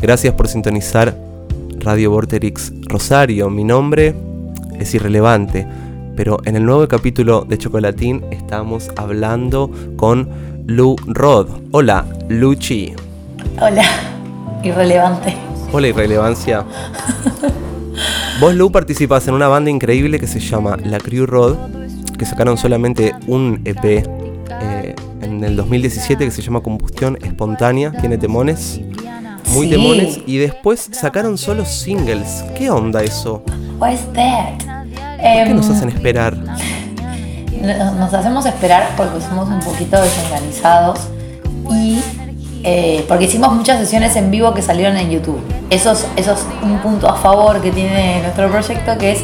Gracias por sintonizar Radio Vorterix Rosario. Mi nombre es irrelevante, pero en el nuevo capítulo de Chocolatín estamos hablando con Lu Rod. Hola, Luchi. Hola, irrelevante. Hola, irrelevancia. Vos, Lu, participás en una banda increíble que se llama La Crew Rod, que sacaron solamente un EP eh, en el 2017 que se llama Combustión Espontánea, tiene temones, muy Sí. temones, y después sacaron solo singles. ¿Qué onda eso? Is that? ¿Por qué Em, nos hacen esperar? nos- nos hacemos esperar porque somos un poquito desorganizados y eh, porque hicimos muchas sesiones en vivo que salieron en YouTube. Eso es, eso es un punto a favor que tiene nuestro proyecto que es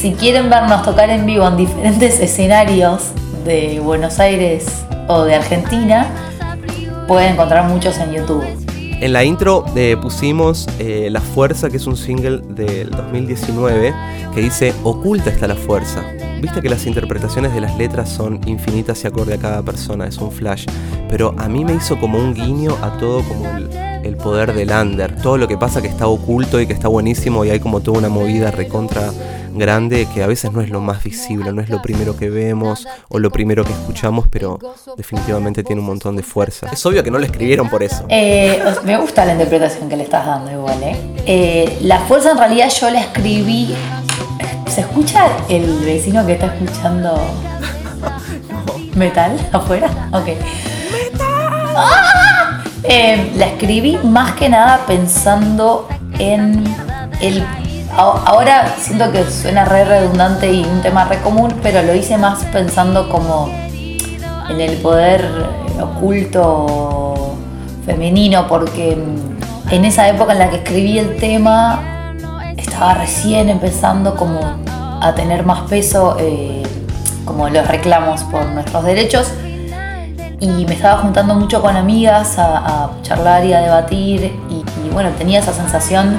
si quieren vernos tocar en vivo en diferentes escenarios de Buenos Aires o de Argentina, pueden encontrar muchos en YouTube. En la intro eh, pusimos eh, La Fuerza, que es un single del 2019, que dice Oculta está la fuerza. Viste que las interpretaciones de las letras son infinitas y acorde a cada persona, es un flash. Pero a mí me hizo como un guiño a todo como el, el poder del under. Todo lo que pasa que está oculto y que está buenísimo y hay como toda una movida recontra grande que a veces no es lo más visible, no es lo primero que vemos o lo primero que escuchamos, pero definitivamente tiene un montón de fuerza. Es obvio que no lo escribieron por eso. Eh, me gusta la interpretación que le estás dando igual, ¿eh? Eh, La fuerza en realidad yo la escribí... ¿Se escucha el vecino que está escuchando metal afuera? Ok. ¡Ah! Eh, la escribí más que nada pensando en el... Ahora siento que suena re redundante y un tema re común, pero lo hice más pensando como en el poder oculto femenino, porque en esa época en la que escribí el tema estaba recién empezando como a tener más peso eh, como los reclamos por nuestros derechos. Y me estaba juntando mucho con amigas a, charlar y a debatir y bueno, tenía esa sensación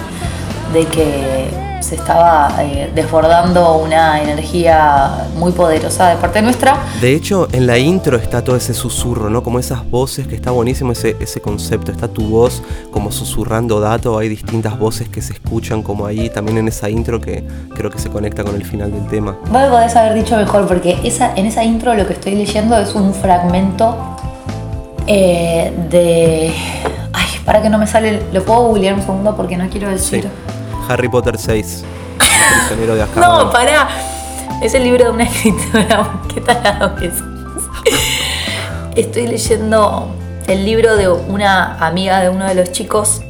de que se estaba eh, desbordando una energía muy poderosa de parte nuestra De hecho, en la intro está todo ese susurro, ¿no? Como esas voces, que está buenísimo ese, ese concepto. Está tu voz como susurrando datos, hay distintas voces que se escuchan como ahí, también en esa intro que creo que se conecta con el final del tema. Vos podés haber dicho mejor porque esa, en esa intro lo que estoy leyendo es un fragmento eh, de... Ay, para que no me sale... Lo puedo googlear un segundo porque no quiero decir... Harry Potter 6, el prisionero de Azkaban. No, pará. Es el libro de una escritora. ¿Qué talado que sos? Estoy leyendo el libro de una amiga de uno de los chicos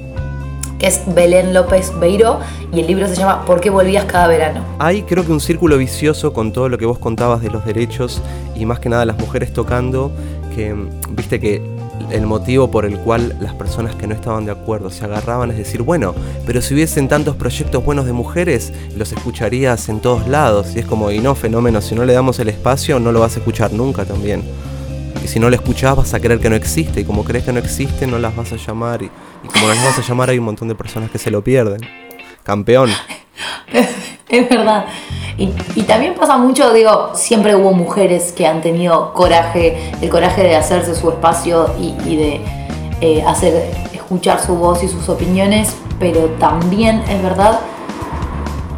que es Belén López Beiro y el libro se llama ¿Por qué volvías cada verano? Hay creo que un círculo vicioso con todo lo que vos contabas de los derechos y más que nada las mujeres tocando, que mm, viste que el motivo por el cual las personas que no estaban de acuerdo se agarraban es decir, bueno, pero si hubiesen tantos proyectos buenos de mujeres, los escucharías en todos lados. Y es como, y no, fenómeno, si no le damos el espacio, no lo vas a escuchar nunca también. Y si no lo escuchás, vas a creer que no existe. Y como crees que no existe, no las vas a llamar. Y, y como las vas a llamar, hay un montón de personas que se lo pierden. Campeón. Es verdad. Y, también pasa mucho, digo, siempre hubo mujeres que han tenido coraje, el coraje de hacerse su espacio y, y de eh, hacer escuchar su voz y sus opiniones, pero también es verdad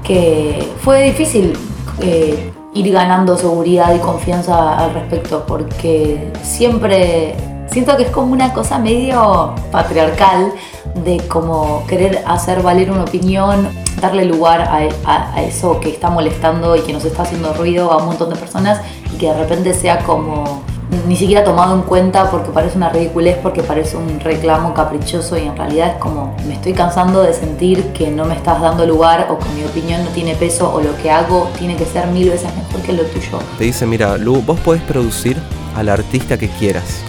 que fue difícil eh, ir ganando seguridad y confianza al respecto, porque siempre siento que es como una cosa medio patriarcal de como querer hacer valer una opinión, darle lugar a, eso que está molestando y que nos está haciendo ruido a un montón de personas y que de repente sea como ni siquiera tomado en cuenta porque parece una ridiculez, porque parece un reclamo caprichoso y en realidad es como me estoy cansando de sentir que no me estás dando lugar o que mi opinión no tiene peso o lo que hago tiene que ser mil veces mejor que lo tuyo. Te dice, mira, Lu, vos podés producir al artista que quieras,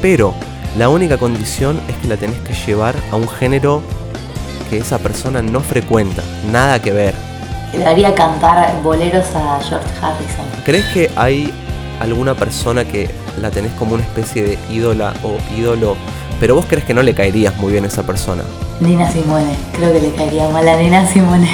pero la única condición es que la tenés que llevar a un género que esa persona no frecuenta, nada que ver. Le daría cantar boleros a George Harrison. ¿Crees que hay alguna persona que la tenés como una especie de ídola o ídolo, pero vos crees que no le caerías muy bien a esa persona? Nina Simone, creo que le caería mal a Nina Simone.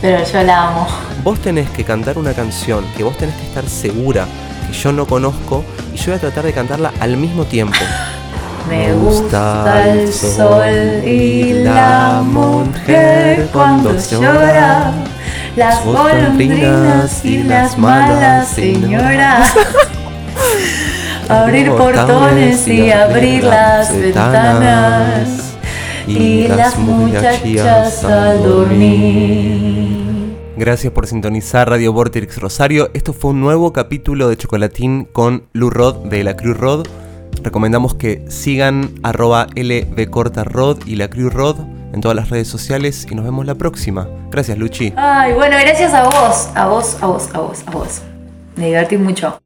Pero yo la amo. Vos tenés que cantar una canción que vos tenés que estar segura que yo no conozco y yo voy a tratar de cantarla al mismo tiempo. Me gusta el sol y la mujer cuando llora. Las golondrinas y las malas señoras. Abrir portones y abrir las ventanas. Y las muchachas al dormir. Gracias por sintonizar Radio Vortex Rosario. Esto fue un nuevo capítulo de Chocolatín con Lu Rod de la Cruz Rod. Recomendamos que sigan arroba lbcortarod y la Cruz Rod en todas las redes sociales y nos vemos la próxima. Gracias, Luchi. Ay, bueno, gracias a vos, a vos, a vos, a vos, a vos. Me divertí mucho.